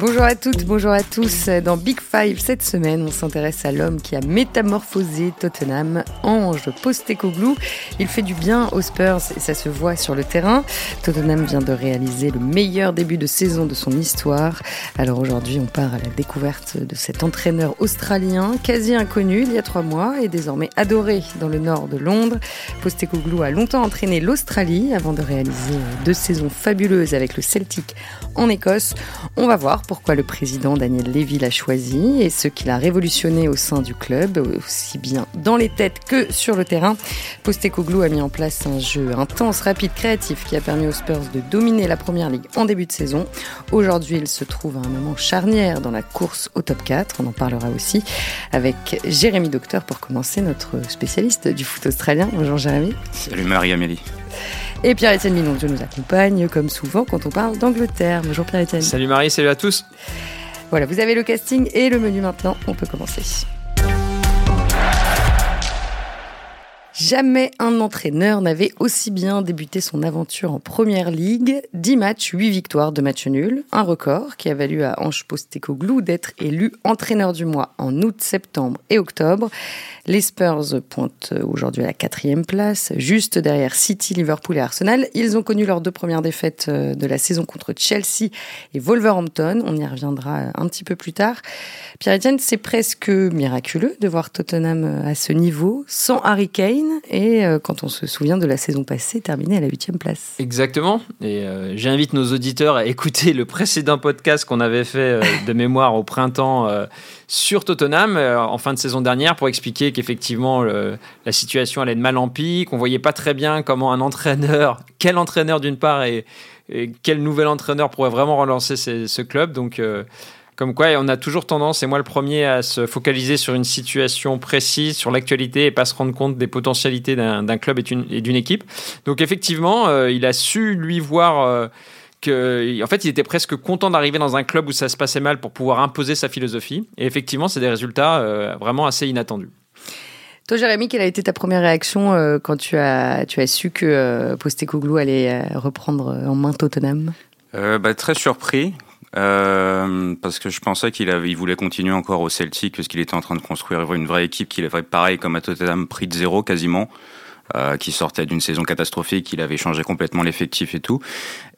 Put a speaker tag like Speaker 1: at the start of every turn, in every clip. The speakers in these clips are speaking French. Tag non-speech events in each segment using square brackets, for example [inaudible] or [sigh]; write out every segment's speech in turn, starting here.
Speaker 1: Bonjour à toutes, bonjour à tous. Dans Big Five cette semaine, on s'intéresse à l'homme qui a métamorphosé Tottenham, Ange Postecoglou. Il fait du bien aux Spurs et ça se voit sur le terrain. Tottenham vient de réaliser le meilleur début de saison de son histoire. Alors aujourd'hui, on part à la découverte de cet entraîneur australien, quasi inconnu il y a trois mois et désormais adoré dans le nord de Londres. Postecoglou a longtemps entraîné l'Australie avant de réaliser deux saisons fabuleuses avec le Celtic en Écosse. On va voir pourquoi le président Daniel Levy l'a choisi et ce qu'il a révolutionné au sein du club, aussi bien dans les têtes que sur le terrain. Postecoglou a mis en place un jeu intense, rapide, créatif qui a permis aux Spurs de dominer la première ligue en début de saison. Aujourd'hui, il se trouve à un moment charnière dans la course au top 4. On en parlera aussi avec Jérémy Docteur pour commencer, notre spécialiste du foot australien. Bonjour Jérémy.
Speaker 2: Salut Marie-Amélie.
Speaker 1: Et Pierre-Étienne je nous accompagne, comme souvent, quand on parle d'Angleterre. Bonjour Pierre-Étienne.
Speaker 3: Salut Marie, salut à tous.
Speaker 1: Voilà, vous avez le casting et le menu maintenant. On peut commencer. Jamais un entraîneur n'avait aussi bien débuté son aventure en première ligue. 10 matchs, 8 victoires, de matchs nuls. Un record qui a valu à Ange Postecoglou d'être élu entraîneur du mois en août, septembre et octobre. Les Spurs pointent aujourd'hui à la quatrième place, juste derrière City, Liverpool et Arsenal. Ils ont connu leurs deux premières défaites euh, de la saison contre Chelsea et Wolverhampton. On y reviendra un petit peu plus tard. Pierre-Etienne, c'est presque miraculeux de voir Tottenham à ce niveau, sans Harry Kane et euh, quand on se souvient de la saison passée, terminé à la huitième place.
Speaker 3: Exactement. Et euh, j'invite nos auditeurs à écouter le précédent podcast qu'on avait fait euh, de mémoire au printemps sur Tottenham en fin de saison dernière pour expliquer qu'effectivement la situation allait de mal en pis, qu'on voyait pas très bien comment un entraîneur, [laughs] quel entraîneur d'une part et, quel nouvel entraîneur pourrait vraiment relancer ce club. Donc comme quoi, on a toujours tendance, et moi le premier, à se focaliser sur une situation précise, sur l'actualité, et pas se rendre compte des potentialités d'un club et d'une équipe. Donc effectivement, euh, il a su lui voir euh, que, en fait, il était presque content d'arriver dans un club où ça se passait mal pour pouvoir imposer sa philosophie. Et effectivement, c'est des résultats euh, vraiment assez inattendus.
Speaker 1: Toi, Jérémy, quelle a été ta première réaction quand tu as, tu as su que Postecoglou allait reprendre en main Tottenham?
Speaker 2: Bah, Très surpris. Euh, parce que je pensais qu'il il voulait continuer encore au Celtic parce qu'il était en train de construire une vraie équipe qu'il avait pareil comme à Tottenham pris de zéro quasiment. Euh, qui sortait d'une saison catastrophique, il avait changé complètement l'effectif et tout.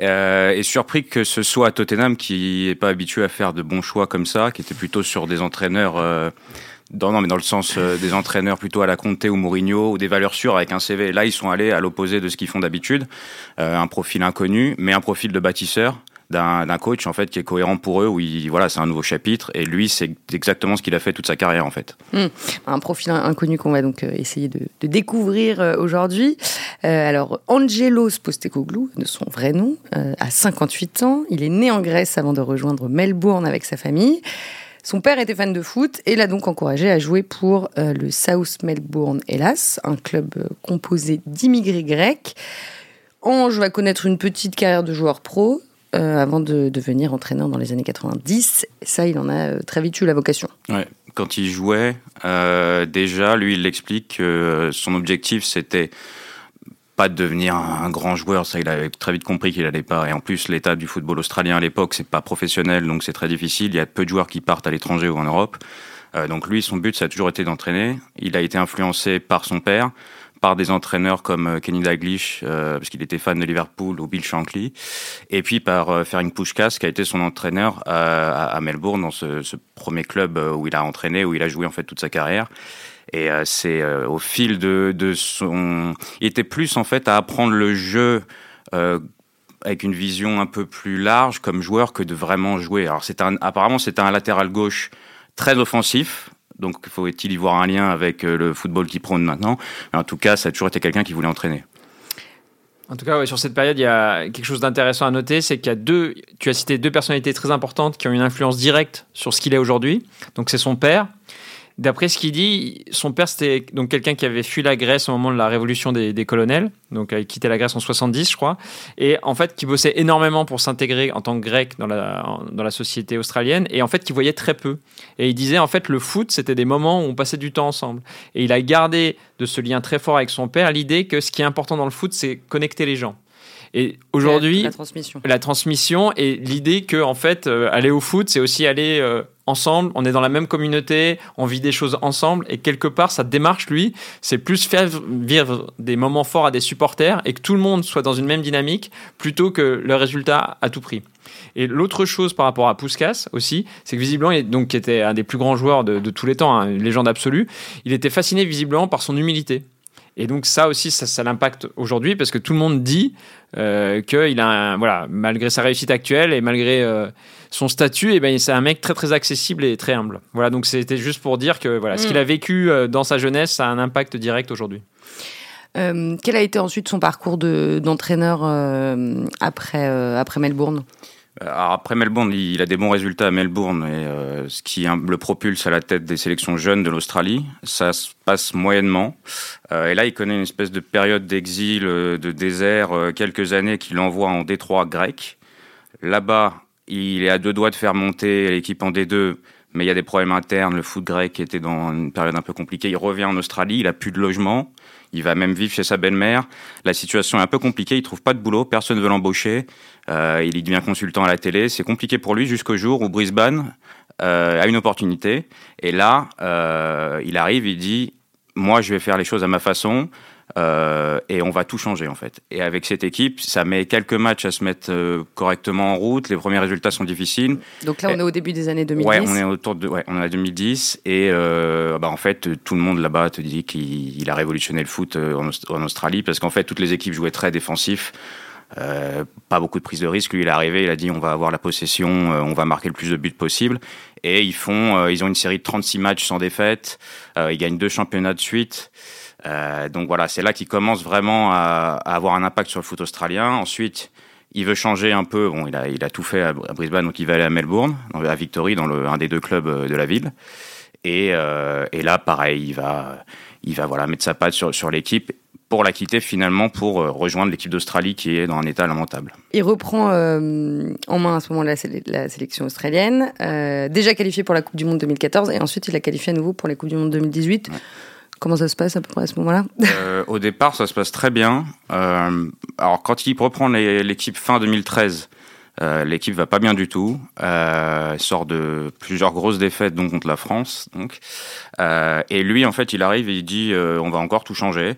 Speaker 2: Euh, et surpris que ce soit à Tottenham qui est pas habitué à faire de bons choix comme ça, qui était plutôt sur des entraîneurs euh, dans, non, mais dans le sens euh, des entraîneurs plutôt à la Conte ou Mourinho ou des valeurs sûres avec un CV. Là, ils sont allés à l'opposé de ce qu'ils font d'habitude, euh, un profil inconnu, mais un profil de bâtisseur d'un coach en fait qui est cohérent pour eux où il, voilà c'est un nouveau chapitre et lui c'est exactement ce qu'il a fait toute sa carrière en fait
Speaker 1: hmm. un profil inconnu qu'on va donc euh, essayer de, découvrir euh, aujourd'hui euh, alors Angelos Postecoglou de son vrai nom a 58 ans il est né en Grèce avant de rejoindre Melbourne avec sa famille son père était fan de foot et l'a donc encouragé à jouer pour le South Melbourne Hélas, un club composé d'immigrés grecs. Ange va connaître une petite carrière de joueur pro, euh, avant de devenir entraîneur dans les années 90. Ça, il en a euh, très vite eu la vocation.
Speaker 2: Ouais. Quand il jouait, euh, déjà, lui, il explique que son objectif, c'était pas de devenir un grand joueur. Ça, il avait très vite compris qu'il allait pas. Et en plus, l'état du football australien à l'époque, c'est pas professionnel, donc c'est très difficile. Il y a peu de joueurs qui partent à l'étranger ou en Europe. donc lui, son but, ça a toujours été d'entraîner. Il a été influencé par son père par des entraîneurs comme euh, Kenny Dalglish, euh, parce qu'il était fan de Liverpool, ou Bill Shankly, et puis par euh, Ferenc qui a été son entraîneur à, à Melbourne, dans ce, premier club où il a entraîné, où il a joué en fait toute sa carrière. Et c'est au fil de, de, son... Il était plus en fait à apprendre le jeu avec une vision un peu plus large comme joueur que de vraiment jouer. Alors c'est apparemment c'était un latéral gauche très offensif, donc faut-il y voir un lien avec euh, le football qui prône maintenant? En tout cas, ça a toujours été quelqu'un qui voulait entraîner.
Speaker 3: En tout cas, sur cette période, il y a quelque chose d'intéressant à noter, c'est qu'il y a deux, tu as cité deux personnalités très importantes qui ont une influence directe sur ce qu'il est aujourd'hui. Donc c'est son père, D'après ce qu'il dit, son père c'était donc quelqu'un qui avait fui la Grèce au moment de la révolution des, colonels, donc a quitté la Grèce en 70, je crois, et en fait qui bossait énormément pour s'intégrer en tant que grec dans la, dans la société australienne, et en fait qui voyait très peu. Et il disait en fait le foot c'était des moments où on passait du temps ensemble. Et il a gardé de ce lien très fort avec son père l'idée que ce qui est important dans le foot c'est connecter les gens. Et aujourd'hui,
Speaker 1: la, transmission.
Speaker 3: La transmission et l'idée que en fait, euh, aller au foot, c'est aussi aller euh, ensemble. On est dans la même communauté, on vit des choses ensemble. Et quelque part, sa démarche, lui, c'est plus faire vivre des moments forts à des supporters et que tout le monde soit dans une même dynamique plutôt que le résultat à tout prix. Et l'autre chose par rapport à Puskas aussi, c'est que visiblement, donc, qui était un des plus grands joueurs de, tous les temps, hein, une légende absolue, il était fasciné visiblement par son humilité. Et donc ça aussi, ça, l'impacte aujourd'hui parce que tout le monde dit euh, qu'il a, un, voilà, malgré sa réussite actuelle et malgré euh, son statut, et eh ben c'est un mec très très accessible et très humble. Voilà, donc c'était juste pour dire que voilà, ce qu'il a mm. vécu euh, dans sa jeunesse, ça a un impact direct aujourd'hui.
Speaker 1: quel a été ensuite son parcours d'entraîneur après, après Melbourne?
Speaker 2: Après Melbourne, il a des bons résultats à Melbourne, et euh, ce qui le propulse à la tête des sélections jeunes de l'Australie. Ça se passe moyennement. Euh, et là, il connaît une espèce de période d'exil, euh, de désert, quelques années qui l'envoie en Détroit grec. Là-bas, il est à deux doigts de faire monter l'équipe en D2, mais il y a des problèmes internes. Le foot grec était dans une période un peu compliquée. Il revient en Australie, il a plus de logement. Il va même vivre chez sa belle-mère. La situation est un peu compliquée. Il trouve pas de boulot. Personne ne veut l'embaucher. Euh, il devient consultant à la télé. C'est compliqué pour lui jusqu'au jour où Brisbane euh, a une opportunité. Et là, euh, il arrive, il dit Moi, je vais faire les choses à ma façon. Euh, et on va tout changer en fait. Et avec cette équipe, ça met quelques matchs à se mettre euh, correctement en route. Les premiers résultats sont difficiles.
Speaker 1: Donc là, on est au début des années 2010.
Speaker 2: Ouais, on est autour de, ouais, on est à 2010 et euh, bah, en fait, tout le monde là-bas te dit qu'il a révolutionné le foot en, en Australie parce qu'en fait, toutes les équipes jouaient très défensif. Euh, pas beaucoup de prise de risque. Lui, il est arrivé, il a dit on va avoir la possession, on va marquer le plus de buts possible. Et ils font, ils ont une série de 36 matchs sans défaite. ils gagnent deux championnats de suite. Euh, donc voilà, c'est là qu'il commence vraiment à, avoir un impact sur le foot australien. Ensuite, il veut changer un peu. Bon, il a, il a tout fait à Brisbane, donc il va aller à Melbourne, à Victory, dans le, un des deux clubs euh, de la ville. Et, euh, et là, pareil, il va, il va voilà mettre sa patte sur, sur l'équipe pour la quitter finalement pour rejoindre l'équipe d'Australie qui est dans un état lamentable.
Speaker 1: Il reprend en main à ce moment-là la, sélection australienne, déjà qualifié pour la Coupe du Monde 2014 et ensuite il a qualifié à nouveau pour la Coupe du Monde 2018. Comment ça se passe à peu près à ce moment-là?
Speaker 2: Euh, Au départ, ça se passe très bien. Euh, alors, quand il reprend l'équipe fin 2013, euh, l'équipe va pas bien du tout. Euh, sort de plusieurs grosses défaites, donc contre la France. Donc, euh, et lui, en fait, il arrive et il dit on va encore tout changer.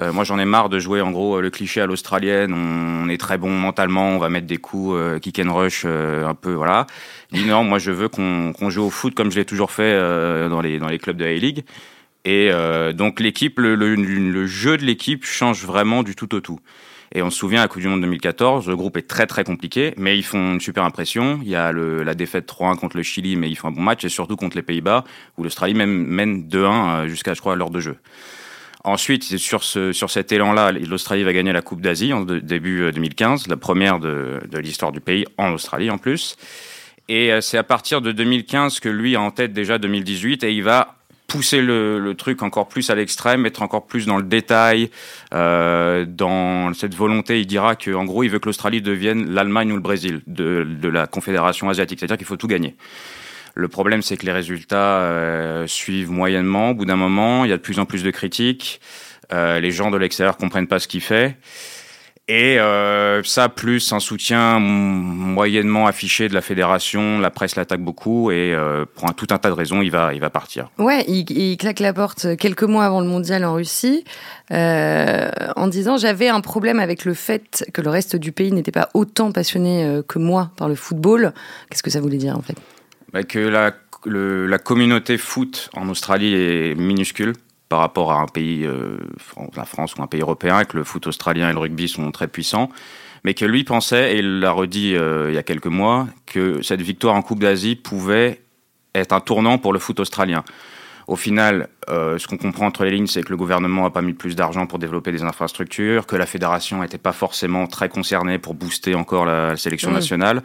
Speaker 2: Moi, j'en ai marre de jouer en gros le cliché à l'australienne. On, est très bon mentalement, on va mettre des coups kick and rush un peu, voilà. Il dit non, moi, je veux qu'on joue au foot comme je l'ai toujours fait dans les dans les clubs de la League. Et euh, donc l'équipe, le, jeu de l'équipe change vraiment du tout au tout. Et on se souvient à la Coupe du Monde 2014, le groupe est très très compliqué, mais ils font une super impression. Il y a la défaite 3-1 contre le Chili, mais ils font un bon match, et surtout contre les Pays-Bas, où l'Australie même mène 2-1 euh, jusqu'à, je crois, l'heure de jeu. Ensuite, sur cet élan-là, l'Australie va gagner la Coupe d'Asie en début 2015, euh, la première de, de l'histoire du pays, en Australie en plus. Et c'est à partir de 2015 que lui a en tête déjà 2018 et il va pousser le, truc encore plus à l'extrême, être encore plus dans le détail, euh, dans cette volonté. Il dira qu'en gros, il veut que l'Australie devienne l'Allemagne ou le Brésil de, la Confédération asiatique, c'est-à-dire qu'il faut tout gagner. Le problème, c'est que les résultats euh, suivent moyennement. Au bout d'un moment, il y a de plus en plus de critiques. Euh, les gens de l'extérieur comprennent pas ce qu'il fait. Et euh, ça, plus un soutien moyennement affiché de la fédération, la presse l'attaque beaucoup et euh, pour un, tout un tas de raisons, il va, il va partir.
Speaker 1: Ouais, il, il claque la porte quelques mois avant le mondial en Russie euh, en disant j'avais un problème avec le fait que le reste du pays n'était pas autant passionné que moi par le football. Qu'est-ce que ça voulait dire en fait?
Speaker 2: Bah, Que la, le, la communauté foot en Australie est minuscule par rapport à un pays, euh, la France ou un pays européen, que le foot australien et le rugby sont très puissants, mais que lui pensait, et il l'a redit euh, il y a quelques mois, que cette victoire en Coupe d'Asie pouvait être un tournant pour le foot australien. Au final, euh, ce qu'on comprend entre les lignes, c'est que le gouvernement n'a pas mis plus d'argent pour développer des infrastructures, que la fédération n'était pas forcément très concernée pour booster encore la, sélection mmh. nationale.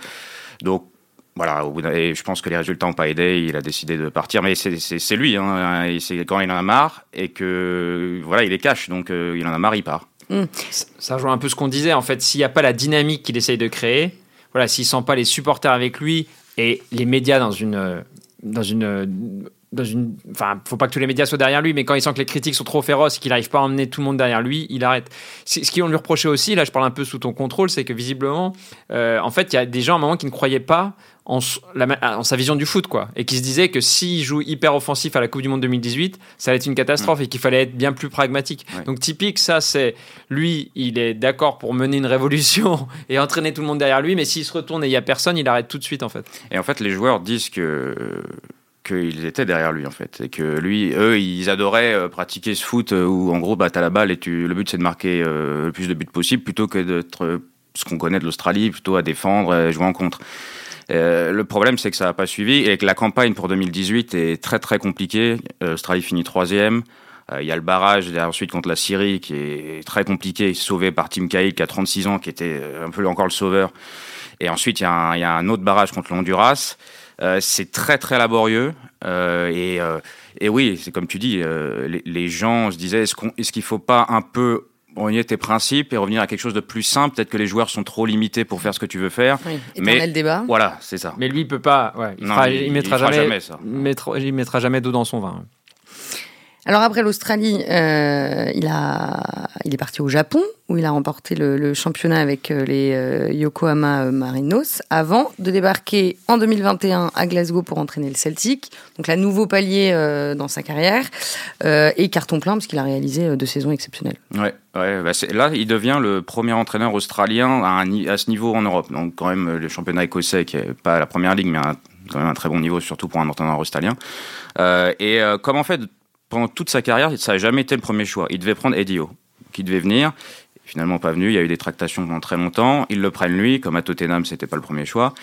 Speaker 2: Donc voilà, et je pense que les résultats n'ont pas aidé, il a décidé de partir, mais c'est lui, hein, c'est quand il en a marre et que voilà, il est cash, donc euh, il en a marre, il part.
Speaker 3: Hmm. Ça rejoint un peu ce qu'on disait, en fait, s'il n'y a pas la dynamique qu'il essaye de créer, voilà, s'il sent pas les supporters avec lui et les médias dans une, dans une dans une. Enfin, faut pas que tous les médias soient derrière lui, mais quand il sent que les critiques sont trop féroces et qu'il n'arrive pas à emmener tout le monde derrière lui, il arrête. Ce qu'on lui reprochait aussi, là, je parle un peu sous ton contrôle, c'est que visiblement, euh, en fait, il y a des gens à un moment qui ne croyaient pas en, en, sa vision du foot, quoi, et qui se disaient que s'il joue hyper offensif à la Coupe du Monde 2018, ça allait être une catastrophe et qu'il fallait être bien plus pragmatique. Donc, typique, ça, c'est lui, il est d'accord pour mener une révolution [laughs] et entraîner tout le monde derrière lui, mais s'il se retourne et il y a personne, il arrête tout de suite, en fait.
Speaker 2: Et en fait, les joueurs disent que qu'ils étaient derrière lui en fait et que lui eux ils adoraient euh, pratiquer ce foot où en gros bah t'as la balle et tu le but c'est de marquer euh, le plus de buts possible plutôt que d'être ce qu'on connaît de l'Australie plutôt à défendre jouer en contre. Le problème c'est que ça n'a pas suivi et que la campagne pour 2018 est très très compliquée. l'Australie finit troisième. Il y a le barrage ensuite contre la Syrie qui est très compliqué sauvé par Tim Cahill qui a 36 ans qui était un peu encore le sauveur. Et ensuite il y, a un autre barrage contre l'Honduras. Euh, c'est très très laborieux. Euh, et, euh, oui, c'est comme tu dis, les, gens se disaient est-ce qu'il faut pas un peu renier tes principes et revenir à quelque chose de plus simple. Peut-être que les joueurs sont trop limités pour faire ce que tu veux faire.
Speaker 1: Oui, mais le débat.
Speaker 2: Voilà, c'est ça.
Speaker 3: Mais lui, il peut pas. Ouais, il, il, mettra jamais, ça. il mettra jamais d'eau dans son vin.
Speaker 1: Alors après l'Australie, euh, il, il est parti au Japon, où il a remporté le, championnat avec euh, les euh, Yokohama Marinos, avant de débarquer en 2021 à Glasgow pour entraîner le Celtic. Donc là, nouveau palier dans sa carrière, et carton plein, parce qu'il a réalisé deux saisons exceptionnelles.
Speaker 2: Ouais, bah là, il devient le premier entraîneur australien à, à, ce niveau en Europe. Donc quand même, le championnat écossais, qui n'est pas la première ligue, mais quand même un très bon niveau, surtout pour un entraîneur australien. et comme en fait pendant toute sa carrière, ça n'a jamais été le premier choix. Il devait prendre Eddie qui devait venir. Finalement, pas venu. Il y a eu des tractations pendant très longtemps. Ils le prennent lui, comme à Tottenham, c'était pas le premier choix.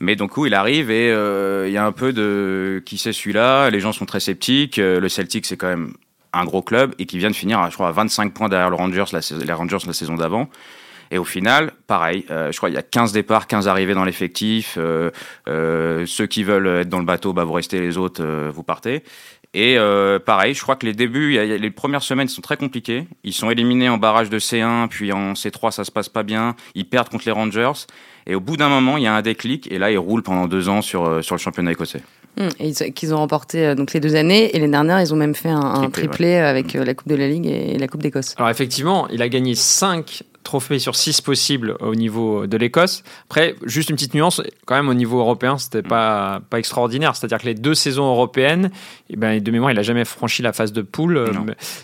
Speaker 2: Mais donc, coup, il arrive et euh, il y a un peu de qui c'est celui-là? Les gens sont très sceptiques. Euh, le Celtic, c'est quand même un gros club et qui vient de finir, je crois, à 25 points derrière le Rangers, la, les Rangers la saison d'avant. Et au final, pareil, euh, je crois qu'il y a 15 départs, 15 arrivées dans l'effectif. ceux qui veulent être dans le bateau, bah, vous restez, les autres, vous partez. Et euh, pareil, je crois que les débuts, les premières semaines sont très compliquées. Ils sont éliminés en barrage de C1, puis en C3, ça se passe pas bien. Ils perdent contre les Rangers. Et au bout d'un moment, il y a un déclic, et là, ils roulent pendant deux ans sur, euh, sur le championnat écossais.
Speaker 1: Hum, et qu'ils ont remporté euh, donc les deux années, et les dernières, ils ont même fait un, triplé, avec la Coupe de la Ligue et la Coupe d'Écosse.
Speaker 3: Alors effectivement, il a gagné cinq trophées sur 6 possibles au niveau de l'Écosse. Après, juste une petite nuance, quand même au niveau européen, c'était pas, pas extraordinaire. C'est-à-dire que les deux saisons européennes, eh ben, de mémoire, il a jamais franchi la phase de poule.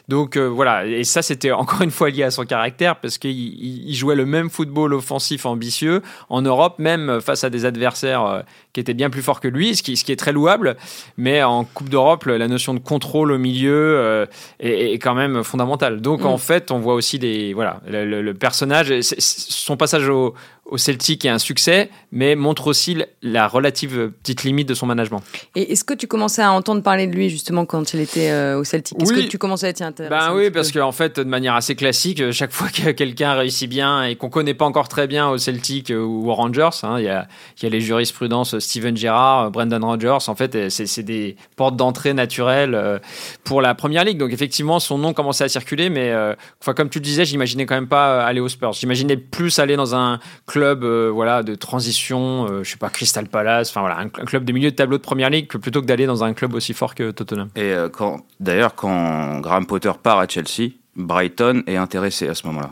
Speaker 3: Donc euh, voilà, et ça c'était encore une fois lié à son caractère parce qu'il il jouait le même football offensif ambitieux en Europe, même face à des adversaires euh, qui étaient bien plus forts que lui, ce qui, ce qui est très louable. Mais en Coupe d'Europe, la notion de contrôle au milieu euh, est, quand même fondamentale. Donc mm. en fait, on voit aussi des voilà le, le son passage au, au Celtic est un succès, mais montre aussi la relative petite limite de son management.
Speaker 1: Et est-ce que tu commençais à entendre parler de lui justement quand il était euh, au Celtic? Est-ce que tu commençais à t'y intéresser
Speaker 3: Ben oui, parce qu'en fait, de manière assez classique, euh, chaque [laughs] fois que quelqu'un réussit bien et qu'on connaît pas encore très bien au Celtic euh, ou aux Rangers, hein, il y, a, y, a, les jurisprudences Steven Gerrard, Brendan Rogers, en fait, c'est des portes d'entrée naturelles pour la première ligue. Donc effectivement, son nom commençait à circuler, mais enfin, comme tu le disais, j'imaginais quand même pas aller aux Spurs. J'imaginais plus aller dans un club euh, voilà, de transition, euh, je sais pas, Crystal Palace, enfin voilà, un, club de milieu de tableau de première ligue plutôt que d'aller dans un club aussi fort que Tottenham.
Speaker 2: Et euh, quand, d'ailleurs, quand Graham Potter part à Chelsea, Brighton est intéressé à ce moment-là.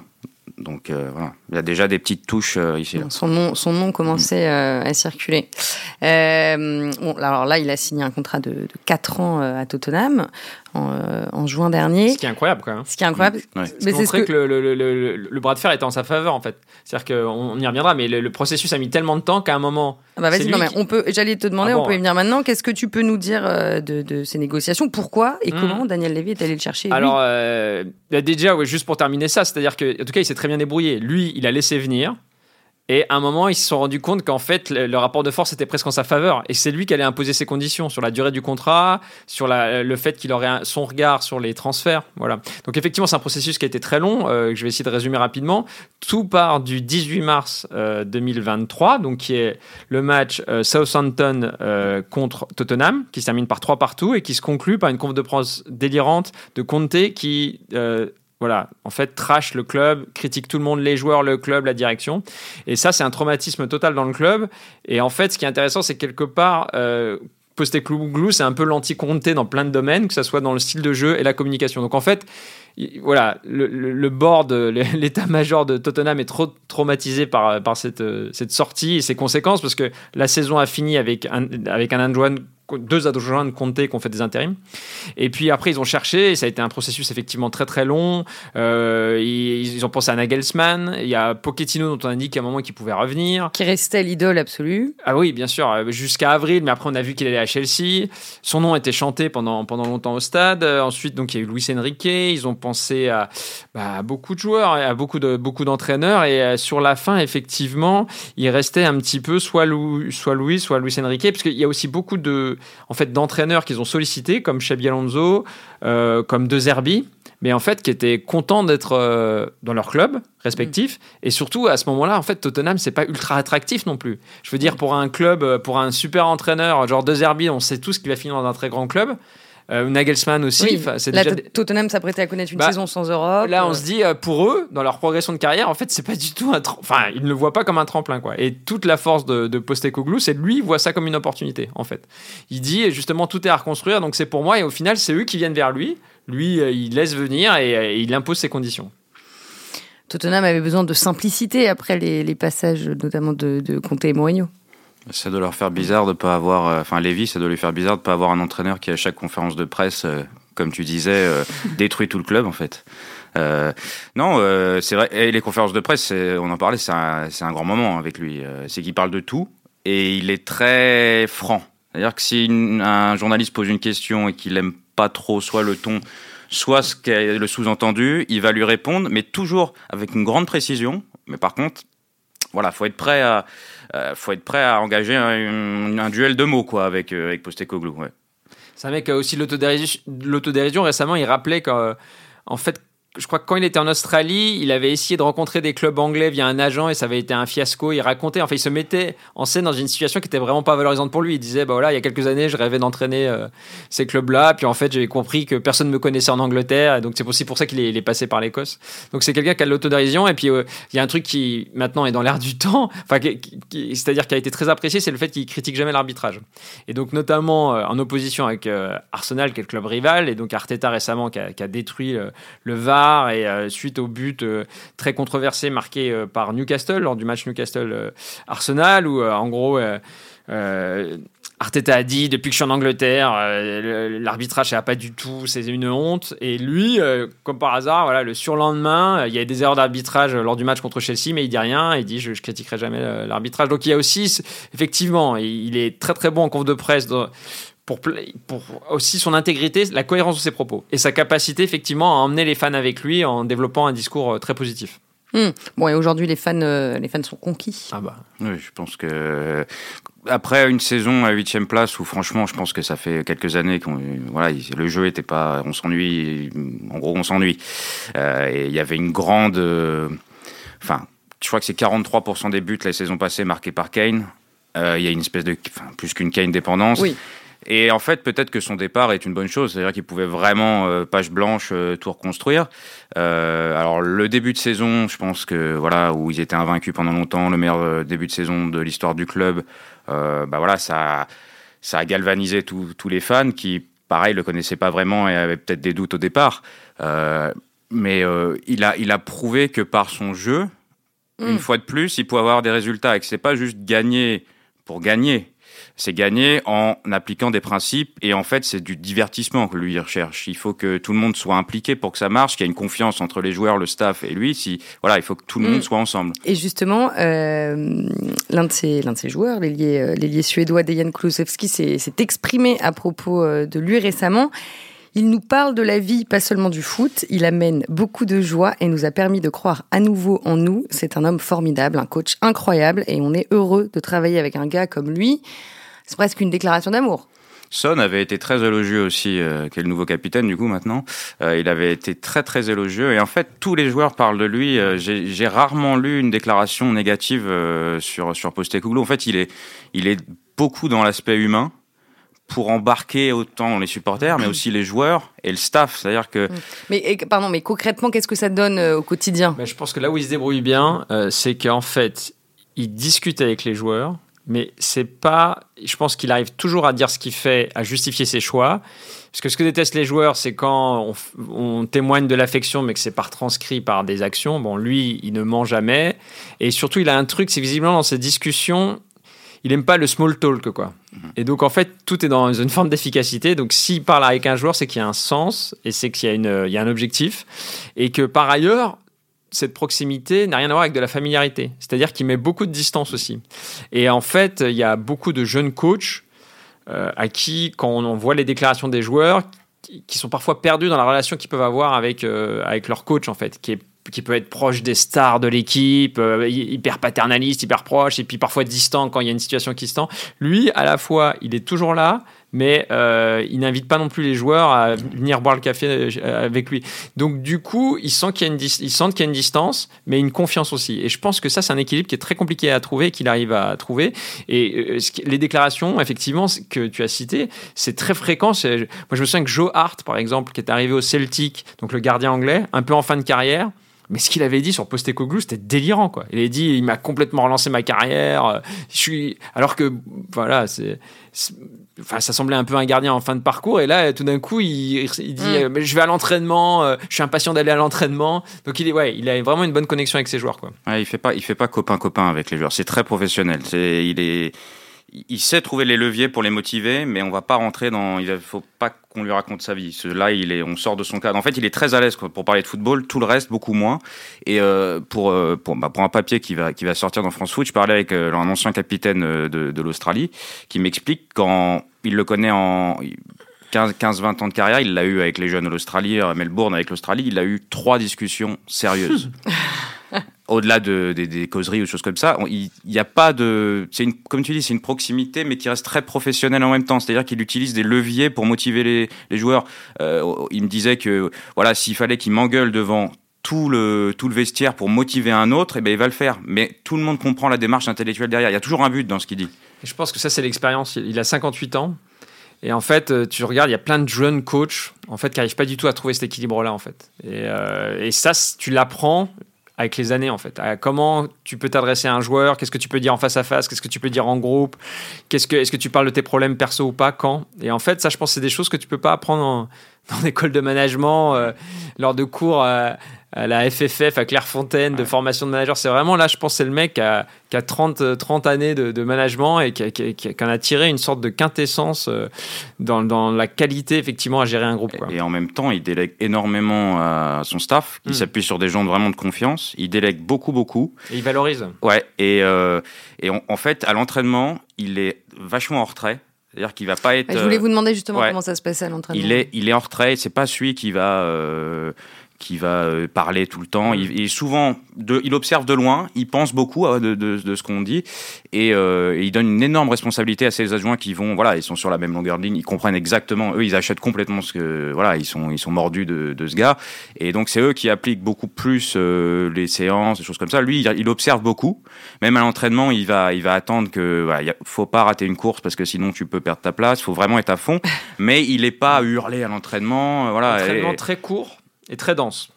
Speaker 2: Donc voilà, il y a déjà des petites touches ici.
Speaker 1: Son nom, son nom commençait à circuler. bon, alors là, il a signé un contrat de, de 4 ans à Tottenham. Euh, en, juin dernier.
Speaker 3: Ce qui est incroyable quand même.
Speaker 1: Ce qui est incroyable.
Speaker 3: Mais c'est ce que, que le, le, le, le, bras de fer était en sa faveur en fait. C'est-à-dire qu'on y reviendra, mais le, processus a mis tellement de temps qu'à un moment.
Speaker 1: Ah bah vas-y, non, mais on peut. J'allais te demander, ah on peut y venir maintenant. Qu'est-ce que tu peux nous dire euh, de, de ces négociations? Pourquoi et hmm. comment Daniel Levy est allé le chercher
Speaker 3: Alors euh, déjà, ouais, juste pour terminer ça, c'est-à-dire que en tout cas, il s'est très bien débrouillé. Lui, il a laissé venir. Et à un moment, ils se sont rendus compte qu'en fait, le, rapport de force était presque en sa faveur. Et c'est lui qui allait imposer ses conditions sur la durée du contrat, sur le fait qu'il aurait son regard sur les transferts. Voilà. Donc effectivement, c'est un processus qui a été très long, euh, que je vais essayer de résumer rapidement. Tout part du 18 mars 2023, euh, donc qui est le match euh, Southampton contre Tottenham, qui se termine par trois partout et qui se conclut par une conf de presse délirante de Conte qui voilà, en fait, trash le club, critique tout le monde, les joueurs, le club, la direction. Et ça, c'est un traumatisme total dans le club. Et en fait, ce qui est intéressant, c'est quelque part, euh, Postecoglou, c'est un peu l'anti-Conte dans plein de domaines, que ce soit dans le style de jeu et la communication. Donc en fait, voilà, le, le board, [laughs] l'état-major de Tottenham est trop traumatisé par, par cette, cette sortie et ses conséquences, parce que la saison a fini avec un, avec un deux adjoints de Conte qui ont fait des intérims. Et puis après, ils ont cherché, et ça a été un processus effectivement très très long. Euh, ils, ont pensé à Nagelsmann. Il y a Pochettino dont on a dit qu'à un moment qu'il pouvait revenir.
Speaker 1: Qui restait l'idole absolue.
Speaker 3: Ah oui, bien sûr, euh, jusqu'à avril, mais après on a vu qu'il allait à Chelsea. Son nom était chanté pendant, pendant longtemps au stade. Euh, ensuite, donc il y a eu Luis Enrique. Ils ont pensé à, bah, beaucoup de joueurs, à beaucoup de beaucoup d'entraîneurs. Et sur la fin, effectivement, il restait un petit peu soit, Lou, soit Louis, soit Luis Enrique, parce qu'il y a aussi beaucoup de en fait d'entraîneurs qu'ils ont sollicités, comme Xabi Alonso, euh, comme De Zerbi, mais en fait qui étaient contents d'être euh, dans leur club respectif. Mm. Et surtout à ce moment-là, en fait, Tottenham c'est pas ultra attractif non plus. Je veux dire pour un club, euh, pour un super entraîneur genre De Zerbi, on sait tous qu'il va finir dans un très grand club. Euh, Nagelsmann aussi.
Speaker 1: c'est déjà... Tottenham s'apprêtait à connaître une bah, saison sans Europe.
Speaker 3: Là, on se dit, euh, pour eux, dans leur progression de carrière, en fait, c'est pas du tout un. Enfin, ils ne le voient pas comme un tremplin, quoi. Et toute la force de, de Postecoglou, c'est lui, il voit ça comme une opportunité, en fait. Il dit, justement, tout est à reconstruire, donc c'est pour moi, et au final, c'est eux qui viennent vers lui. Lui, euh, il laisse venir et, il impose ses conditions.
Speaker 1: Tottenham avait besoin de simplicité après les, passages, notamment de, de Conte et Mourinho.
Speaker 2: Ça doit leur faire bizarre de pas avoir, euh, enfin Lévy, ça doit lui faire bizarre de pas avoir un entraîneur qui à chaque conférence de presse, euh, comme tu disais, euh, [laughs] détruit tout le club en fait. non, c'est vrai. Et les conférences de presse, on en parlait, c'est un, un, grand moment avec lui. c'est qu'il parle de tout et il est très franc. C'est-à-dire que si un journaliste pose une question et qu'il aime pas trop soit le ton, soit ce qu'est le sous-entendu, il va lui répondre, mais toujours avec une grande précision. Mais par contre, voilà, faut être prêt à, euh, faut être prêt à engager un, duel de mots quoi avec euh, avec Postecoglou. Ouais.
Speaker 3: C'est un mec aussi l'autodérision. Récemment, il rappelait qu'en en fait je crois que quand il était en Australie, il avait essayé de rencontrer des clubs anglais via un agent et ça avait été un fiasco. Il racontait, enfin, il se mettait en scène dans une situation qui était vraiment pas valorisante pour lui. Il disait, bah voilà, il y a quelques années, je rêvais d'entraîner euh, ces clubs-là, puis en fait, j'ai compris que personne ne me connaissait en Angleterre, et donc c'est aussi pour ça qu'il est, passé par l'Écosse. Donc c'est quelqu'un qui a de l'autodérision, et puis euh, il y a un truc qui maintenant est dans l'air du temps, [laughs] enfin, c'est-à-dire qui a été très apprécié, c'est le fait qu'il critique jamais l'arbitrage. Et donc notamment euh, en opposition avec Arsenal, qui est le club rival, et donc Arteta récemment qui a, qui a détruit le VAR et euh, suite au but euh, très controversé marqué euh, par Newcastle lors du match Newcastle-Arsenal où en gros Arteta a dit depuis que je suis en Angleterre, l'arbitrage n'a pas du tout, c'est une honte. Et lui, comme par hasard, voilà, le surlendemain, il y a des erreurs d'arbitrage lors du match contre Chelsea, mais il dit rien. Il dit je, je critiquerai jamais l'arbitrage. Donc il y a aussi, effectivement, il est très très bon en conf de presse pour, pour aussi son intégrité, la cohérence de ses propos et sa capacité effectivement à emmener les fans avec lui en développant un discours euh, très positif.
Speaker 1: Hmm. Bon, et aujourd'hui, les fans, euh, les fans sont conquis.
Speaker 2: Ah bah. Oui, je pense que après une saison à huitième place où franchement, je pense que ça fait quelques années qu'on, voilà, le jeu était pas, on s'ennuie. En gros, on s'ennuie. Euh, et il y avait une grande, enfin, je crois que c'est 43% des buts la saison passée marqués par Kane. Il y a une espèce de, enfin, plus qu'une Kane dépendance.
Speaker 1: Oui.
Speaker 2: Et en fait, peut-être que son départ est une bonne chose, c'est-à-dire qu'il pouvait vraiment, euh, page blanche, euh, tout reconstruire. Euh, alors, le début de saison, je pense que, voilà, où ils étaient invaincus pendant longtemps, le meilleur début de saison de l'histoire du club, bah voilà, ça, ça a galvanisé tous les fans qui, pareil, le connaissaient pas vraiment et avaient peut-être des doutes au départ. mais il, a, il a prouvé que par son jeu, une mm. fois de plus, il pouvait avoir des résultats et que c'est pas juste gagner pour gagner c'est gagner en appliquant des principes et en fait c'est du divertissement que lui recherche. Il faut que tout le monde soit impliqué pour que ça marche, qu'il y ait une confiance entre les joueurs, le staff et lui. Si voilà, il faut que tout le monde mm. soit ensemble.
Speaker 1: Et justement, euh, l'un de ces l'un de ces joueurs, l'ailier euh, l'ailier suédois Dejan Kulusevski, s'est exprimé à propos euh, de lui récemment. Il nous parle de la vie, pas seulement du foot. Il amène beaucoup de joie et nous a permis de croire à nouveau en nous. C'est un homme formidable, un coach incroyable et on est heureux de travailler avec un gars comme lui. C'est presque une déclaration d'amour.
Speaker 2: Son avait été très élogieux aussi, euh, qui est le nouveau capitaine du coup maintenant. Euh, il avait été très très élogieux et en fait tous les joueurs parlent de lui. Euh, j'ai rarement lu une déclaration négative sur sur Postecoglou. En fait, il est il est beaucoup dans l'aspect humain pour embarquer autant les supporters, mais aussi les joueurs et le staff. C'est-à-dire que.
Speaker 1: Mais pardon, mais concrètement, qu'est-ce que ça donne au quotidien?
Speaker 3: Ben, Je pense que là où il se débrouille bien, c'est qu'en fait, il discute avec les joueurs mais c'est pas. Je pense qu'il arrive toujours à dire ce qu'il fait, à justifier ses choix. Parce que ce que détestent les joueurs, c'est quand on, témoigne de l'affection, mais que c'est par transcrit par des actions. Bon, lui, il ne ment jamais. Et surtout, il a un truc, c'est visiblement dans ses discussions, il aime pas le small talk, quoi. Et donc, en fait, tout est dans une forme d'efficacité. Donc, s'il parle avec un joueur, c'est qu'il y a un sens et c'est qu'il y, a une, il y a un objectif. Et que par ailleurs, cette proximité n'a rien à voir avec de la familiarité. C'est-à-dire qu'il met beaucoup de distance aussi. Et en fait, il y a beaucoup de jeunes coachs euh, à qui, quand on voit les déclarations des joueurs, qui sont parfois perdus dans la relation qu'ils peuvent avoir avec, euh, avec leur coach, en fait, qui est qui peut être proche des stars de l'équipe, euh, hyper paternaliste, hyper proche, et puis parfois distant quand il y a une situation qui se tend. Lui, à la fois, il est toujours là, mais euh, il n'invite pas non plus les joueurs à venir boire le café euh, avec lui. Donc du coup, il sent qu'il y a une, y a une distance, mais une confiance aussi. Et je pense que ça, c'est un équilibre qui est très compliqué à trouver, qu'il arrive à trouver. Et les déclarations, effectivement, que tu as citées, c'est très fréquent. Moi, je me souviens que Joe Hart, par exemple, qui est arrivé au Celtic, donc le gardien anglais, un peu en fin de carrière, mais ce qu'il avait dit sur Postecoglou, c'était délirant, quoi. Il a dit, il m'a complètement relancé ma carrière. Euh, je suis, alors que, voilà, c'est, enfin, ça semblait un peu un gardien en fin de parcours. Et là, tout d'un coup, il, dit, mm. euh, mais je vais à l'entraînement, euh, je suis impatient d'aller à l'entraînement. Donc il est, ouais, il a vraiment une bonne connexion avec ses joueurs, quoi.
Speaker 2: Ouais, il fait pas, il fait pas copain copain avec les joueurs. C'est très professionnel. C'est, il est il sait trouver les leviers pour les motiver, mais on va pas rentrer dans. Il faut pas qu'on lui raconte sa vie. Là, il est, on sort de son cadre. En fait, il est très à l'aise pour parler de football. Tout le reste, beaucoup moins. Et euh, pour euh, bah, pour un papier qui va qui va sortir dans France Foot, je parlais avec euh, un ancien capitaine de, de l'Australie qui m'explique quand il le connaît en 15-20 ans de carrière, il l'a eu avec les jeunes de l'Australie, à Melbourne avec l'Australie, il a eu trois discussions sérieuses. [laughs] [laughs] au-delà de, des causeries ou choses comme ça, il n'y a pas de, c'est une, comme tu dis, c'est une proximité, mais qui reste très professionnelle en même temps. C'est-à-dire qu'il utilise des leviers pour motiver les, joueurs. Euh, il me disait que, voilà, s'il fallait qu'il m'engueule devant tout le, tout le vestiaire pour motiver un autre, eh ben il va le faire. Mais tout le monde comprend la démarche intellectuelle derrière. Il y a toujours un but dans ce qu'il dit.
Speaker 3: je pense que ça, c'est l'expérience. Il a 58 ans. Et en fait, euh, tu regardes, il y a plein de jeunes coachs en fait, qui n'arrivent pas du tout à trouver cet équilibre-là. En fait. Et, euh, et ça, tu l'apprends avec les années en fait. comment tu peux t'adresser à un joueur, qu'est-ce que tu peux dire en face à face, qu'est-ce que tu peux dire en groupe, qu'est-ce que est-ce que tu parles de tes problèmes perso ou pas, quand. Et en fait, ça, je pense, c'est des choses que tu peux pas apprendre en, [laughs] dans l'école de management, euh, lors de cours euh, à la FFF, à Clairefontaine, de formation de manager. C'est vraiment là, je pense, c'est le mec qui a, qui a 30, 30 années de, management et qui, qui, en a tiré une sorte de quintessence euh, dans, dans, la qualité, effectivement, à gérer un groupe.
Speaker 2: Et en même temps, il délègue énormément à son staff. Il hmm. s'appuie sur des gens vraiment de confiance. Il délègue beaucoup, beaucoup.
Speaker 3: Et il valorise.
Speaker 2: Ouais. Et, euh, et en fait, à l'entraînement, il est vachement en retrait. C'est-à-dire qu'il va pas être.
Speaker 1: Je voulais vous demander justement comment ça se passait à l'entraînement.
Speaker 2: Il est, il est en retrait. C'est pas celui qui va euh, qui va euh, parler tout le temps. Il, est souvent, de, il observe de loin, il pense beaucoup de, de, de ce qu'on dit et, euh, il donne une énorme responsabilité à ses adjoints qui vont, voilà, ils sont sur la même longueur de ligne, ils comprennent exactement, eux, ils achètent complètement ce que, voilà, ils sont, ils sont mordus de, ce gars et donc c'est eux qui appliquent beaucoup plus euh, les séances, des choses comme ça. Lui, il, il, observe beaucoup, même à l'entraînement, il va, il va attendre que, voilà, il faut pas rater une course parce que sinon tu peux perdre ta place. Il faut vraiment être à fond, [laughs] mais il est pas à hurler à l'entraînement, voilà.
Speaker 3: Entraînement très court et très dense.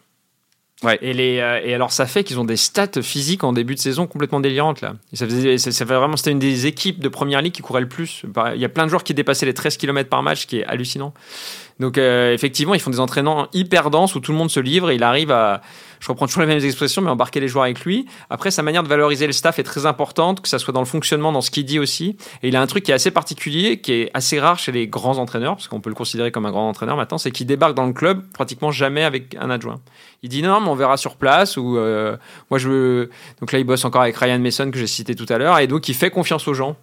Speaker 3: Ouais. Et, les, euh, et alors, ça fait qu'ils ont des stats physiques en début de saison complètement délirantes. Là. ça, faisait, ça, fait vraiment, c'était une des équipes de première ligue qui courait le plus. Il y a plein de joueurs qui dépassaient les 13 km par match, ce qui est hallucinant. Donc, euh, effectivement, ils font des entraînements hyper denses où tout le monde se livre et il arrive à je reprends toujours les mêmes expressions, mais embarquer les joueurs avec lui. Après, sa manière de valoriser le staff est très importante, que ça soit dans le fonctionnement, dans ce qu'il dit aussi. Et il a un truc qui est assez particulier, qui est assez rare chez les grands entraîneurs, parce qu'on peut le considérer comme un grand entraîneur maintenant, c'est qu'il débarque dans le club pratiquement jamais avec un adjoint. Il dit non, mais on verra sur place, ou euh, moi je veux. Donc là, il bosse encore avec Ryan Mason, que j'ai cité tout à l'heure, et donc il fait confiance aux gens.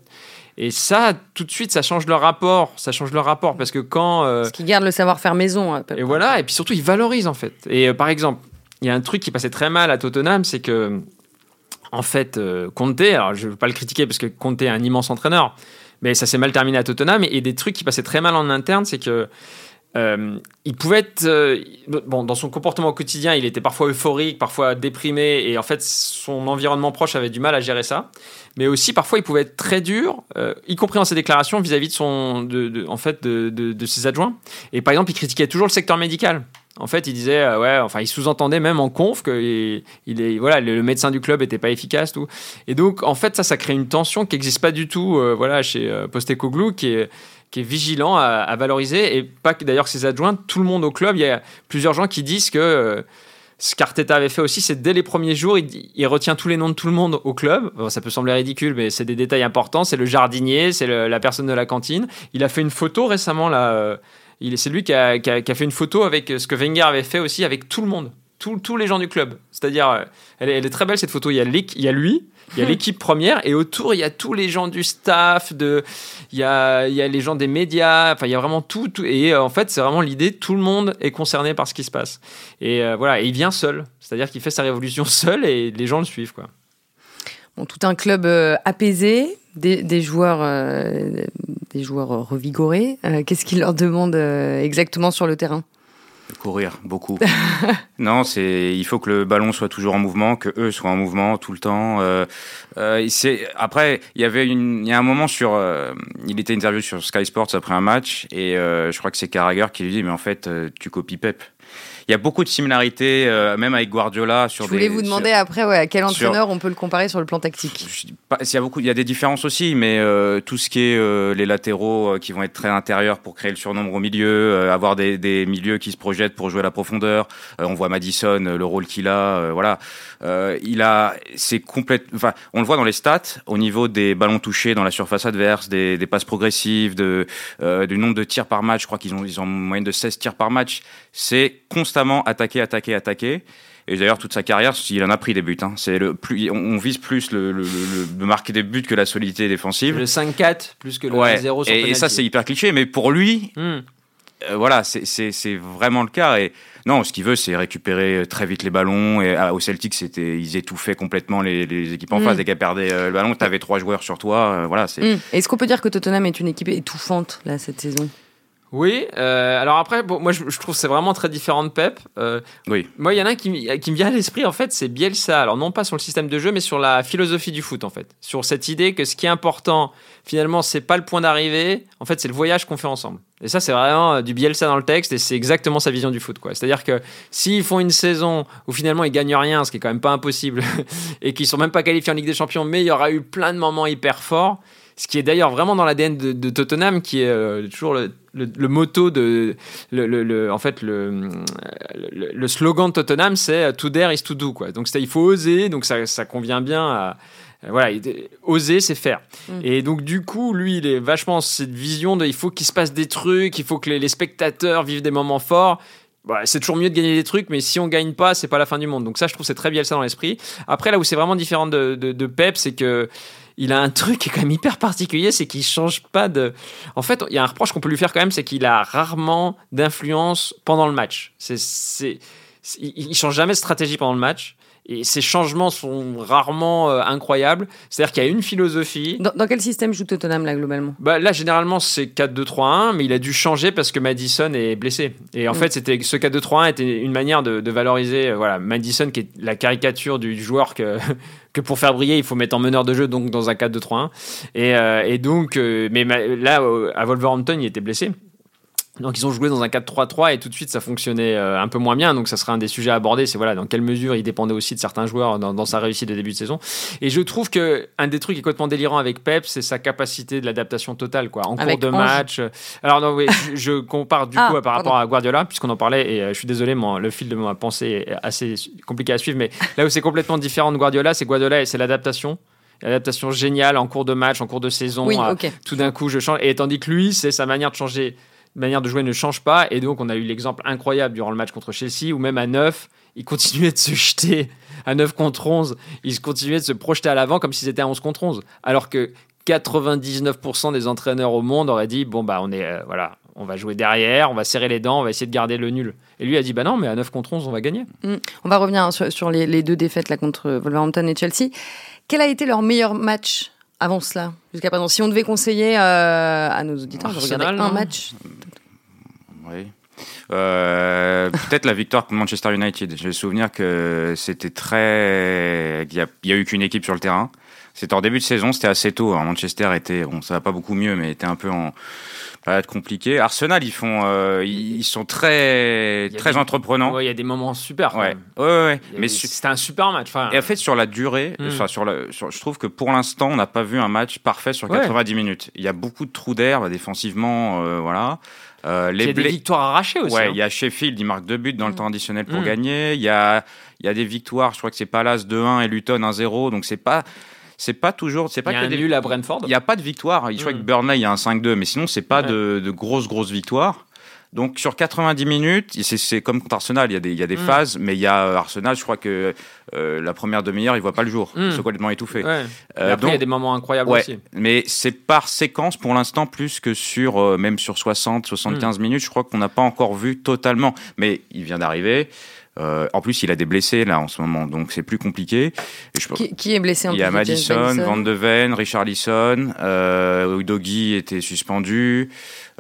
Speaker 3: Et ça, tout de suite, ça change leur rapport. Ça change leur rapport parce que quand. Euh,
Speaker 1: parce qu'ils gardent le savoir-faire maison.
Speaker 3: et voilà. Et puis surtout, ils valorisent en fait. Et euh, par exemple, il y a un truc qui passait très mal à Tottenham, c'est que, en fait, euh, Conte, alors je ne veux pas le critiquer parce que Conte est un immense entraîneur, mais ça s'est mal terminé à Tottenham. Et, des trucs qui passaient très mal en interne, c'est que euh, il pouvait être euh, bon dans son comportement au quotidien, il était parfois euphorique, parfois déprimé, et en fait son environnement proche avait du mal à gérer ça. Mais aussi parfois il pouvait être très dur, y compris dans ses déclarations vis-à-vis de en fait de, de, ses adjoints. Et par exemple, il critiquait toujours le secteur médical En fait, il disait, euh, ouais, enfin, il sous-entendait même en conf que il, est, voilà, le, médecin du club était pas efficace, tout. Et donc, en fait, ça, ça crée une tension qui n'existe pas du tout, euh, voilà, chez euh, Postecoglou, qui est qui est vigilant à, valoriser et pas que d'ailleurs ses adjoints, tout le monde au club. Il y a plusieurs gens qui disent que ce qu'Arteta avait fait aussi, c'est dès les premiers jours, il, retient tous les noms de tout le monde au club. ça peut sembler ridicule, mais c'est des détails importants. C'est le jardinier, c'est la personne de la cantine. Il a fait une photo récemment là. Euh, c'est lui qui a, fait une photo avec ce que Wenger avait fait aussi avec tout le monde, tous les gens du club. C'est-à-dire, euh, elle, est très belle cette photo. Il y a, il y a lui, il y a [laughs] l'équipe première et autour, il y a tous les gens du staff, de, il, y a, il y a les gens des médias, enfin, il y a vraiment tout. et euh, en fait, c'est vraiment l'idée, tout le monde est concerné par ce qui se passe. Et euh, voilà, et il vient seul. C'est-à-dire qu'il fait sa révolution [laughs] seul et les gens le suivent. Quoi.
Speaker 1: Bon, tout un club euh, apaisé, des, des joueurs, des joueurs revigorés. Qu'est-ce qu'il leur demande exactement sur le terrain?
Speaker 2: Courir, beaucoup. [laughs] non, c'est il faut que le ballon soit toujours en mouvement, que eux soient en mouvement tout le temps. Euh, euh, c'est après il y avait une, il y a un moment sur, euh, il était interviewé sur Sky Sports après un match et euh, je crois que c'est Carragher qui lui dit mais en fait euh, tu copies Pep il y a beaucoup de similarités, euh, même avec Guardiola. Sur
Speaker 1: Je voulais vous demander après, ouais, à quel entraîneur on peut le comparer sur le plan tactique
Speaker 2: il, y a beaucoup, il y a des différences aussi, mais euh, tout ce qui est euh, les latéraux qui vont être très intérieurs pour créer le surnombre au milieu, avoir des, des, milieux qui se projettent pour jouer à la profondeur. on voit Madison, le rôle qu'il a, voilà. il a, c'est complète. Enfin, on le voit dans les stats au niveau des ballons touchés dans la surface adverse, des, des passes progressives, de, du nombre de tirs par match. Je crois qu'ils ont, ils ont une moyenne de 16 tirs par match. C'est constant attaquer, attaquer, attaquer. Et d'ailleurs, toute sa carrière, il en a pris des buts. Hein. C'est le plus, on, vise plus le, le, marquer des buts que la solidité défensive.
Speaker 3: Le 5-4 plus que le 0 sur
Speaker 2: et, et, ça, c'est hyper cliché, mais pour lui, hmm. euh, voilà, c'est vraiment le cas. Et non, ce qu'il veut, c'est récupérer très vite les ballons. Et au Celtic, c'était, ils étouffaient complètement les, les équipes en hmm. face. Dès qu'elles perdaient euh, le ballon, tu avais trois joueurs sur toi. Euh, voilà.
Speaker 1: Hmm. Est-ce qu'on peut dire que Tottenham est une équipe étouffante là cette saison?
Speaker 3: Oui, euh, alors après, moi je, trouve c'est vraiment très différent de Pep. Euh,
Speaker 2: oui.
Speaker 3: Moi, il y en a un qui, qui me vient à l'esprit, en fait, c'est Bielsa. Alors, non pas sur le système de jeu, mais sur la philosophie du foot, en fait. Sur cette idée que ce qui est important, finalement, c'est pas le point d'arrivée, en fait, c'est le voyage qu'on fait ensemble. Et ça, c'est vraiment euh, du Bielsa dans le texte, et c'est exactement sa vision du foot, quoi. C'est-à-dire que s'ils font une saison où finalement ils gagnent rien, ce qui est quand même pas impossible, [laughs] et qu'ils sont même pas qualifiés en Ligue des Champions, mais il y aura eu plein de moments hyper forts, ce qui est d'ailleurs vraiment dans l'ADN de, Tottenham, qui est euh, toujours le, le, motto de. Le, en fait, le, le, slogan de Tottenham, c'est euh, To dare is to do. Quoi. Donc, il faut oser, donc ça, ça convient bien à. Voilà, oser, c'est faire. Mm. Et donc, du coup, lui, il est vachement cette vision de il faut qu'il se passe des trucs, il faut que les, spectateurs vivent des moments forts. Bah, c'est toujours mieux de gagner des trucs, mais si on gagne pas, c'est pas la fin du monde. Donc ça, je trouve c'est très bien ça dans l'esprit. Après, là où c'est vraiment différent de, de, de Pep, c'est que il a un truc qui est quand même hyper particulier, c'est qu'il change pas de. En fait, il y a un reproche qu'on peut lui faire quand même, c'est qu'il a rarement d'influence pendant le match. C'est, c'est, il change jamais de stratégie pendant le match. Et ces changements sont rarement euh, incroyables. C'est-à-dire qu'il y a une philosophie.
Speaker 1: Dans, quel système joue Tottenham là globalement?
Speaker 3: Bah, Là, généralement, c'est 4-2-3-1, mais il a dû changer parce que Madison est blessé. Et en mm. fait, c'était ce 4-2-3-1 était une manière de, valoriser euh, voilà, Madison, qui est la caricature du joueur que, [laughs] que pour faire briller, il faut mettre en meneur de jeu, donc dans un 4-2-3-1. Et, euh, et, donc, mais là, à Wolverhampton, il était blessé. Donc ils ont joué dans un 4-3-3 et tout de suite ça fonctionnait euh, un peu moins bien. Donc ça sera un des sujets à aborder. C'est voilà dans quelle mesure il dépendait aussi de certains joueurs dans, sa réussite de début de saison. Et je trouve que un des trucs qui est complètement délirant avec Pep, c'est sa capacité de l'adaptation totale quoi. En cours de match. Alors non oui, je, compare du ah, coup par rapport à Guardiola puisqu'on en parlait et euh, je suis désolé, le fil de ma pensée est assez compliqué à suivre. Mais là où c'est complètement différent de Guardiola, c'est Guardiola et c'est l'adaptation l'adaptation géniale en cours de match, en cours de saison.
Speaker 1: Oui,
Speaker 3: Tout d'un coup, je change. Et tandis que lui, c'est sa manière de changer manière de jouer ne change pas. Et donc, on a eu l'exemple incroyable durant le match contre Chelsea où même à 9, il continuait de se jeter à 9 contre 11. Il continuait de se projeter à l'avant comme si c'était à 11 contre 11. Alors que 99% des entraîneurs au monde auraient dit bon, bah, on est, euh, voilà, on va jouer derrière, on va serrer les dents, on va essayer de garder le nul. Et lui a dit bah non, mais à 9 contre 11, on va gagner.
Speaker 1: Mm. On va revenir sur, les, les, deux défaites là contre Wolverhampton et Chelsea. Quel a été leur meilleur match avant cela, jusqu'à présent Si on devait conseiller euh, à nos auditeurs de regarder un match.
Speaker 2: Oui. Euh, peut-être la victoire contre Manchester United. J'ai le souvenir que c'était très. Il n'y a, eu qu'une équipe sur le terrain. C'était en début de saison, c'était assez tôt. Manchester était, bon, ça va pas beaucoup mieux, mais était un peu en, Ça va être compliqué. Arsenal, ils font, euh, ils sont très, très
Speaker 3: des-
Speaker 2: entreprenants.
Speaker 3: Ouais, il y a des moments super.
Speaker 2: Ouais, ouais, Mais su-
Speaker 3: c'était un super match. Enfin,
Speaker 2: et en fait, sur la durée,
Speaker 3: Mm.
Speaker 2: enfin, sur la, sur- je trouve que pour l'instant, on n'a pas vu un match parfait sur
Speaker 3: Ouais.
Speaker 2: 90 minutes. Il y a beaucoup de trous d'air bah, défensivement, euh, voilà. Euh,
Speaker 3: il y a des victoires arrachées aussi.
Speaker 2: Ouais,
Speaker 3: hein.
Speaker 2: il y a Sheffield, il marque deux buts dans le temps additionnel pour
Speaker 3: Mm.
Speaker 2: gagner. Il y a, y a des victoires, je crois que c'est Palace 2-1 et Luton 1-0. Donc c'est pas, c'est pas toujours, c'est pas
Speaker 3: Il y a
Speaker 2: que
Speaker 3: un
Speaker 2: des
Speaker 3: nul à Brentford.
Speaker 2: il n'y a pas de victoire. Je crois
Speaker 3: Mm.
Speaker 2: que Burnley, il y a un 5-2, mais sinon, c'est pas
Speaker 3: Ouais.
Speaker 2: de, de grosses, grosses victoires. Donc, sur 90 minutes, c'est- comme contre Arsenal, il y a des, il y a des
Speaker 3: Mm.
Speaker 2: phases, mais il y a euh, Arsenal, je crois que euh, la première demi-heure, il voit pas le jour.
Speaker 3: Mm.
Speaker 2: Ils sont complètement étouffés.
Speaker 3: Ouais.
Speaker 2: Euh,
Speaker 3: après, il y a des moments incroyables
Speaker 2: Ouais,
Speaker 3: aussi.
Speaker 2: mais c'est par séquence pour l'instant plus que sur euh, même sur 60
Speaker 3: Mm.
Speaker 2: 75 minutes, je crois qu'on n'a pas encore vu totalement mais il vient d'arriver. Euh, en plus, il a des blessés là en ce moment, donc c'est plus compliqué. Et je-
Speaker 1: Qui, qui est blessé en
Speaker 2: il y a Madison, Van de Ven, Richarlison, euh, Udogi était suspendu.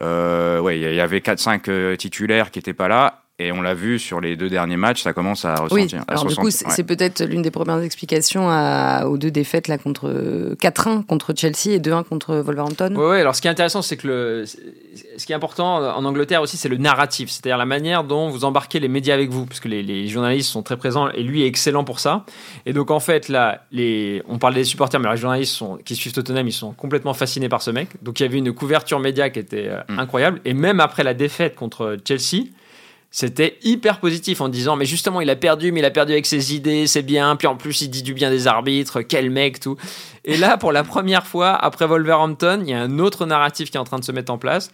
Speaker 2: Euh, ouais, il y avait 4-5 euh, titulaires qui n'étaient pas là. Et on l'a vu sur les deux derniers matchs, ça commence à
Speaker 1: Oui,
Speaker 2: ressentir. à
Speaker 1: alors du coup, c'est
Speaker 2: ouais.
Speaker 1: peut-être l'une des premières explications à- aux deux défaites là contre 4-1 contre Chelsea et 2-1 contre Wolverhampton.
Speaker 3: Ouais, alors ce qui est intéressant, c'est que le, ce qui est important en Angleterre aussi, c'est le narratif, c'est-à-dire la manière dont vous embarquez les médias avec vous, parce que les, les journalistes sont très présents et lui est excellent pour ça. Et donc en fait, là, les, on parle des supporters, mais alors les journalistes sont, qui suivent Tottenham, ils sont complètement fascinés par ce mec. Donc il y avait une couverture média qui était euh,
Speaker 2: Mm.
Speaker 3: incroyable. Et même après la défaite contre Chelsea, c'était hyper positif en disant mais justement il a perdu mais il a perdu avec ses idées c'est bien. Puis en plus il dit du bien des arbitres quel mec tout. Et là pour la première fois après Wolverhampton il y a un autre narratif qui est en train de se mettre en place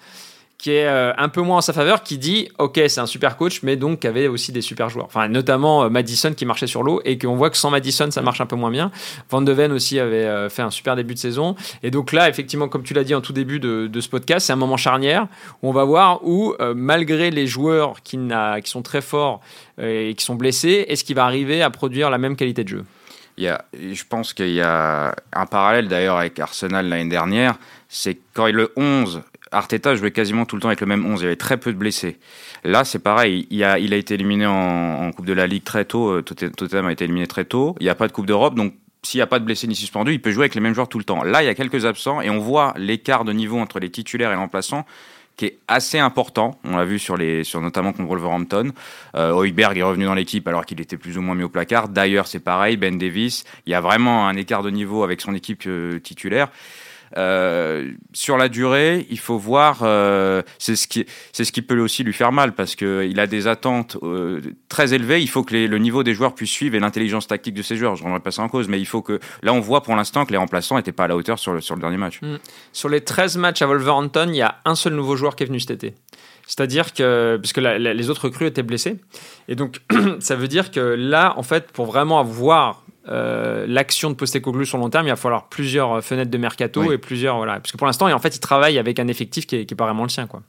Speaker 3: qui est euh, un peu moins en sa faveur qui dit ok c'est un super coach mais donc qui avait aussi des super joueurs. Enfin notamment euh, Madison qui marchait sur l'eau et qu'on voit que sans Madison ça marche un peu moins bien. Van de Ven aussi avait euh, fait un super début de saison. Et donc là effectivement comme tu l'as dit en tout début de, ce podcast c'est un moment charnière où on va voir où, malgré les joueurs qui, sont très forts et qui sont blessés, est-ce qu'il va arriver à produire la même qualité de jeu?
Speaker 2: Il y a, je pense qu'il y a un parallèle d'ailleurs avec Arsenal l'année dernière. C'est quand le 11, Arteta jouait quasiment tout le temps avec le même 11. Il y avait très peu de blessés. Là, c'est pareil. Il a, été éliminé en, Coupe de la Ligue très tôt. euh, Totte- Tottenham a été éliminé très tôt. Il n'y a pas de Coupe d'Europe. Donc, s'il n'y a pas de blessés ni suspendus, il peut jouer avec les mêmes joueurs tout le temps. Là, il y a quelques absents et on voit l'écart de niveau entre les titulaires et remplaçants qui est assez important. On l'a vu sur notamment contre Wolverhampton. Euh, est revenu dans l'équipe alors qu'il était plus ou moins mis au placard. D'ailleurs, c'est pareil. Ben Davis, il y a vraiment un écart de niveau avec son équipe euh, titulaire. Euh, sur la durée, il faut voir. euh, c'est ce qui, ce qui peut aussi lui faire mal parce que il a des attentes euh, très élevées. Il faut que le niveau des joueurs puisse suivre et l'intelligence tactique de ces joueurs. Je ne remets pas ça en cause, mais il faut que là, on voit pour l'instant que les remplaçants n'étaient pas à la hauteur sur le, dernier match.
Speaker 3: Sur les 13 matchs à Wolverhampton, il y a un seul nouveau joueur qui est venu cet été. C'est-à-dire que, puisque la- la- les autres recrues étaient blessés, et donc [clears throat] ça veut dire que là, en fait, pour vraiment avoir euh, l'action de Postecoglou sur long terme, il va falloir plusieurs euh, fenêtres de mercato
Speaker 2: Oui.
Speaker 3: et plusieurs voilà. Parce que pour l'instant, en fait, il travaille avec un effectif qui est, qui est pas vraiment le sien, quoi.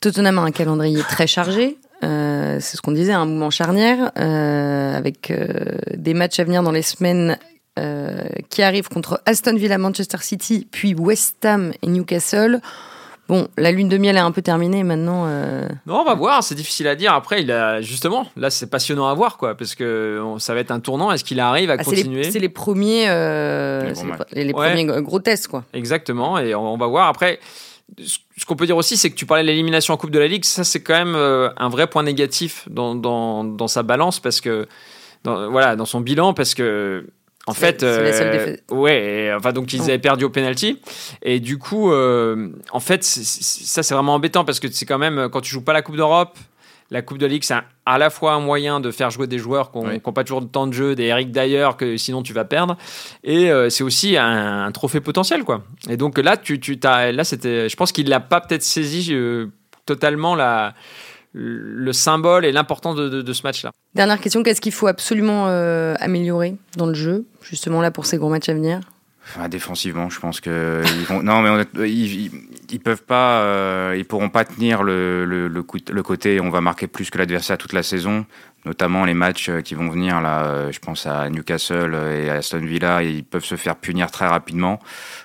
Speaker 1: Tottenham a un calendrier très chargé. Euh, c'est ce qu'on disait, un mouvement charnière, euh, avec euh, des matchs à venir dans les semaines euh, qui arrivent contre Aston Villa, Manchester City, puis West Ham et Newcastle. Bon, la lune de miel est un peu terminée maintenant. euh,
Speaker 3: Non, on va voir, c'est difficile à dire. Après, il a justement, là, c'est passionnant à voir, quoi, parce que ça va être un tournant. Est-ce qu'il arrive à
Speaker 1: ah,
Speaker 3: continuer?
Speaker 1: c'est les premiers, euh,
Speaker 2: Les
Speaker 3: Ouais.
Speaker 1: premiers gros- tests, quoi.
Speaker 3: Exactement, et on, on va voir. Après, ce ce qu'on peut dire aussi, c'est que tu parlais de l'élimination en Coupe de la Ligue. Ça, c'est quand même euh, un vrai point négatif dans, dans, dans sa balance, parce que, dans, voilà, dans son bilan, parce que. En fait,
Speaker 1: la
Speaker 3: euh, ouais, et, enfin donc ils avaient perdu au penalty et du coup, euh, en fait, ça c'est vraiment embêtant parce que c'est quand même quand tu joues pas la Coupe d'Europe, la Coupe de Ligue, c'est à la fois un moyen de faire jouer des joueurs qui n'ont
Speaker 2: Oui.
Speaker 3: pas toujours de temps de jeu, des Eric d'ailleurs que sinon tu vas perdre, et euh, c'est aussi un, un trophée potentiel quoi. Et donc là, tu, tu t'as, là c'était, je pense qu'il n'a pas peut-être saisi euh, totalement la, le symbole et l'importance de, de- de ce match-là.
Speaker 1: Dernière question, qu'est-ce qu'il faut absolument euh, améliorer dans le jeu, justement là pour ces gros matchs à venir?
Speaker 2: Enfin, défensivement, je pense que ils vont. Non, mais ils, ils, ils peuvent pas. euh, ils pourront pas tenir le, le, le, coup- le côté. On va marquer plus que l'adversaire toute la saison. Notamment les matchs euh, qui vont venir là. Je pense à Newcastle et à Aston Villa. Ils peuvent se faire punir très rapidement.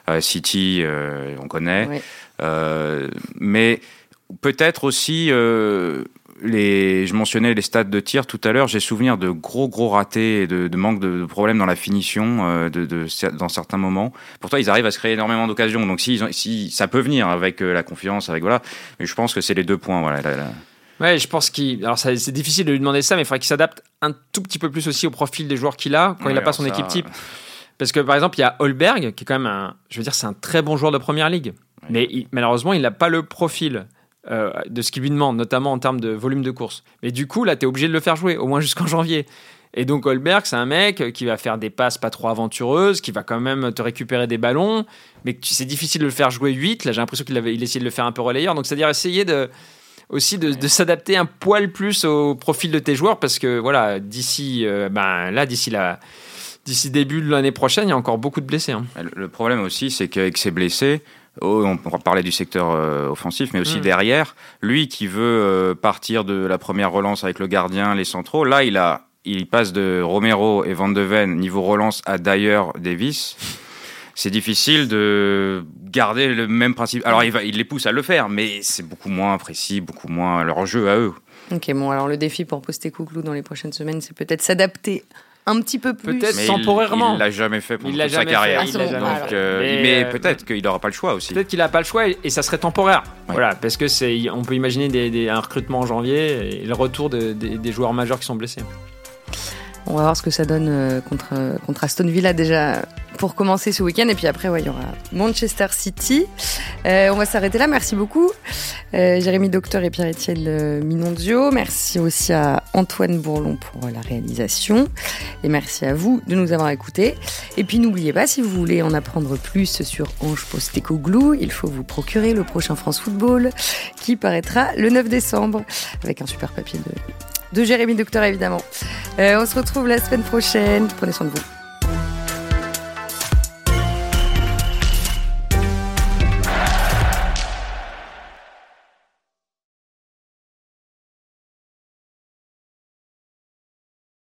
Speaker 2: Euh, City, euh, on connaît.
Speaker 1: Ouais.
Speaker 2: Euh, mais peut-être aussi, euh, les, je mentionnais les stades de tir tout à l'heure. J'ai souvenir de gros gros ratés et de, de manque de, problèmes dans la finition euh, de, de, dans certains moments. Pourtant, ils arrivent à se créer énormément d'occasions. Donc, si, si ça peut venir avec euh, la confiance, avec voilà. Mais je pense que c'est les deux points. Voilà.
Speaker 3: Ouais, je pense qu'il. Alors, c'est difficile de lui demander ça, mais il faudrait qu'il s'adapte un tout petit peu plus aussi au profil des joueurs qu'il a quand il n'a pas son équipe type. Parce que par exemple, il y a Holberg, qui est quand même un. Je veux dire, c'est un très bon joueur de première ligue. Mais malheureusement, il n'a pas le profil euh, de ce qu'il lui demande, notamment en termes de volume de course. Mais du coup, là, tu es obligé de le faire jouer, au moins jusqu'en janvier. Et donc, Holberg, c'est un mec qui va faire des passes pas trop aventureuses, qui va quand même te récupérer des ballons, mais c'est difficile de le faire jouer 8. Là, j'ai l'impression qu'il avait il essayé de le faire un peu relayeur. Donc, c'est-à-dire essayer de aussi de, s'adapter un poil plus au profil de tes joueurs parce que voilà d'ici euh, ben là d'ici la d'ici début de l'année prochaine il y a encore beaucoup de blessés hein.
Speaker 2: le problème aussi c'est qu'avec ces blessés on pourra parler du secteur euh, offensif, mais aussi mm. derrière, lui qui veut euh, partir de la première relance avec le gardien, les centraux, là il a, il passe de Romero et Van de Ven niveau relance à Dyer, Davis. C'est difficile de garder le même principe. Alors il, va, il les pousse à le faire, mais c'est beaucoup moins précis, beaucoup moins leur jeu à eux.
Speaker 1: Ok, bon, alors le défi pour poster Couclou dans les prochaines semaines, c'est peut-être s'adapter un petit peu plus.
Speaker 3: Peut-être temporairement.
Speaker 2: Il l'a jamais fait pour toute sa carrière. mais, peut-être qu'il n'aura pas le choix aussi.
Speaker 3: Peut-être qu'il n'a pas le choix et, ça serait temporaire. Voilà, parce que c'est, on peut imaginer des, un recrutement en janvier et le retour des joueurs majeurs qui sont blessés.
Speaker 1: On va voir ce que ça donne euh, contre, contre Aston Villa déjà pour commencer ce week-end. Et puis après, il y aura Manchester City. Euh, on va s'arrêter là. Merci beaucoup, euh, Jérémy Docteur et Pierre-Étienne Minondio. Merci aussi à Antoine Bourlon pour la réalisation. Et merci à vous de nous avoir écoutés. Et puis n'oubliez pas, si vous voulez en apprendre plus sur Ange Postecoglou, il faut vous procurer le prochain France Football qui paraîtra le 9 décembre avec un super papier de de Jérémy Docteur évidemment. Euh, on se retrouve la semaine prochaine. Prenez soin de vous.